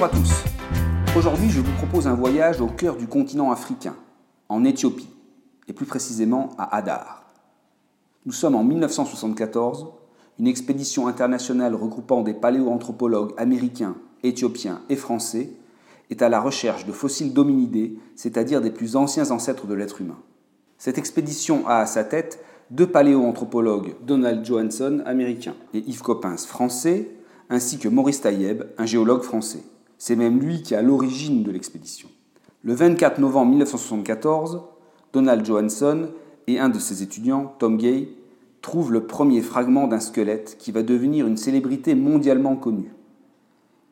Bonjour à tous. Aujourd'hui, je vous propose un voyage au cœur du continent africain, en Éthiopie, et plus précisément à Hadar. Nous sommes en 1974, une expédition internationale regroupant des paléoanthropologues américains, éthiopiens et français est à la recherche de fossiles d'hominidés, c'est-à-dire des plus anciens ancêtres de l'être humain. Cette expédition a à sa tête deux paléoanthropologues, Donald Johansson, américain, et Yves Coppens, français, ainsi que Maurice Taïeb, un géologue français. C'est même lui qui est à l'origine de l'expédition. Le 24 novembre 1974, Donald Johansson et un de ses étudiants, Tom Gay, trouvent le premier fragment d'un squelette qui va devenir une célébrité mondialement connue.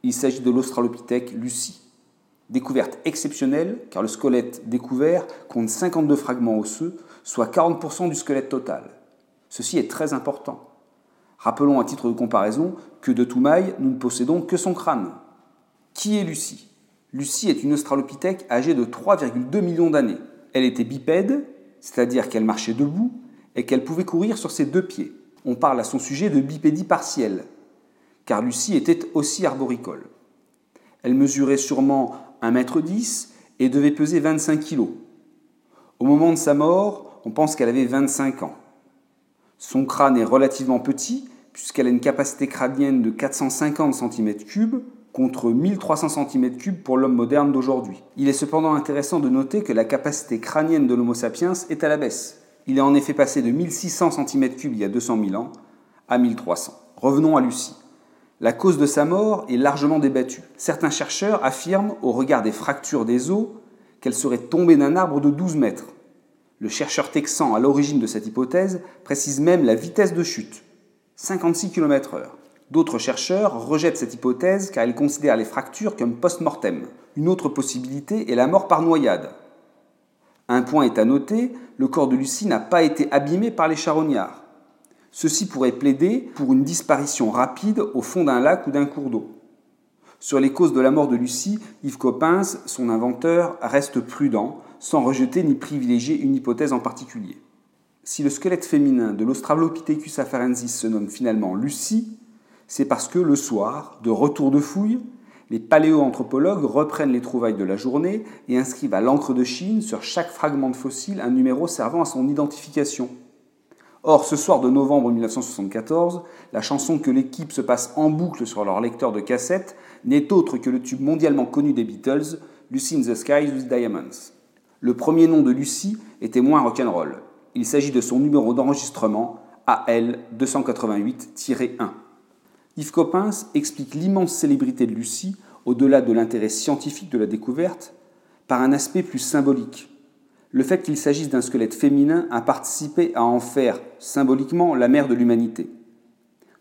Il s'agit de l'Australopithèque Lucie. Découverte exceptionnelle car le squelette découvert compte 52 fragments osseux, soit 40% du squelette total. Ceci est très important. Rappelons à titre de comparaison que de Toumaï, nous ne possédons que son crâne. Qui est Lucie? Lucie est une australopithèque âgée de 3,2 millions d'années. Elle était bipède, c'est-à-dire qu'elle marchait debout et qu'elle pouvait courir sur ses deux pieds. On parle à son sujet de bipédie partielle, car Lucie était aussi arboricole. Elle mesurait sûrement 1m10 et devait peser 25 kg. Au moment de sa mort, on pense qu'elle avait 25 ans. Son crâne est relativement petit, puisqu'elle a une capacité crânienne de 450 cm3 contre 1300 cm3 pour l'homme moderne d'aujourd'hui. Il est cependant intéressant de noter que la capacité crânienne de l'Homo sapiens est à la baisse. Il est en effet passé de 1600 cm3 il y a 200 000 ans à 1300. Revenons à Lucie. La cause de sa mort est largement débattue. Certains chercheurs affirment, au regard des fractures des os, qu'elle serait tombée d'un arbre de 12 mètres. Le chercheur texan à l'origine de cette hypothèse précise même la vitesse de chute, 56 km/h. D'autres chercheurs rejettent cette hypothèse car ils considèrent les fractures comme post-mortem. Une autre possibilité est la mort par noyade. Un point est à noter, le corps de Lucie n'a pas été abîmé par les charognards. Ceci pourrait plaider pour une disparition rapide au fond d'un lac ou d'un cours d'eau. Sur les causes de la mort de Lucie, Yves Coppens, son inventeur, reste prudent, sans rejeter ni privilégier une hypothèse en particulier. Si le squelette féminin de l'Australopithecus afarensis se nomme finalement Lucie, c'est parce que le soir, de retour de fouille, les paléoanthropologues reprennent les trouvailles de la journée et inscrivent à l'encre de Chine sur chaque fragment de fossile un numéro servant à son identification. Or, ce soir de novembre 1974, la chanson que l'équipe se passe en boucle sur leur lecteur de cassette n'est autre que le tube mondialement connu des Beatles, Lucy in the Sky with Diamonds. Le premier nom de Lucy était moins rock'n'roll. Il s'agit de son numéro d'enregistrement AL 288-1. Yves Coppens explique l'immense célébrité de Lucie, au-delà de l'intérêt scientifique de la découverte, par un aspect plus symbolique le fait qu'il s'agisse d'un squelette féminin a participé à en faire symboliquement la mère de l'humanité.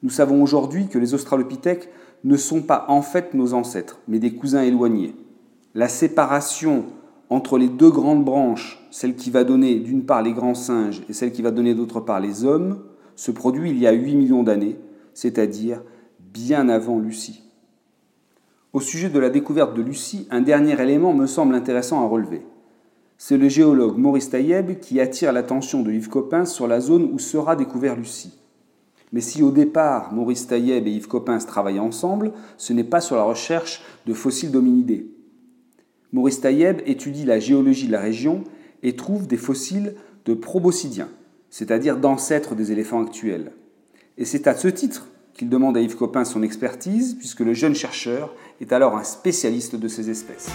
Nous savons aujourd'hui que les australopithèques ne sont pas en fait nos ancêtres, mais des cousins éloignés. La séparation entre les deux grandes branches, celle qui va donner d'une part les grands singes et celle qui va donner d'autre part les hommes, se produit il y a 8 millions d'années, c'est-à-dire bien avant Lucie. Au sujet de la découverte de Lucie, un dernier élément me semble intéressant à relever. C'est le géologue Maurice Taïeb qui attire l'attention de Yves Coppens sur la zone où sera découvert Lucie. Mais si au départ Maurice Taïeb et Yves Coppens travaillent ensemble, ce n'est pas sur la recherche de fossiles d'hominidés. Maurice Taïeb étudie la géologie de la région et trouve des fossiles de proboscidiens, c'est-à-dire d'ancêtres des éléphants actuels. Et c'est à ce titre qu'il demande à Yves Coppens son expertise, puisque le jeune chercheur est alors un spécialiste de ces espèces.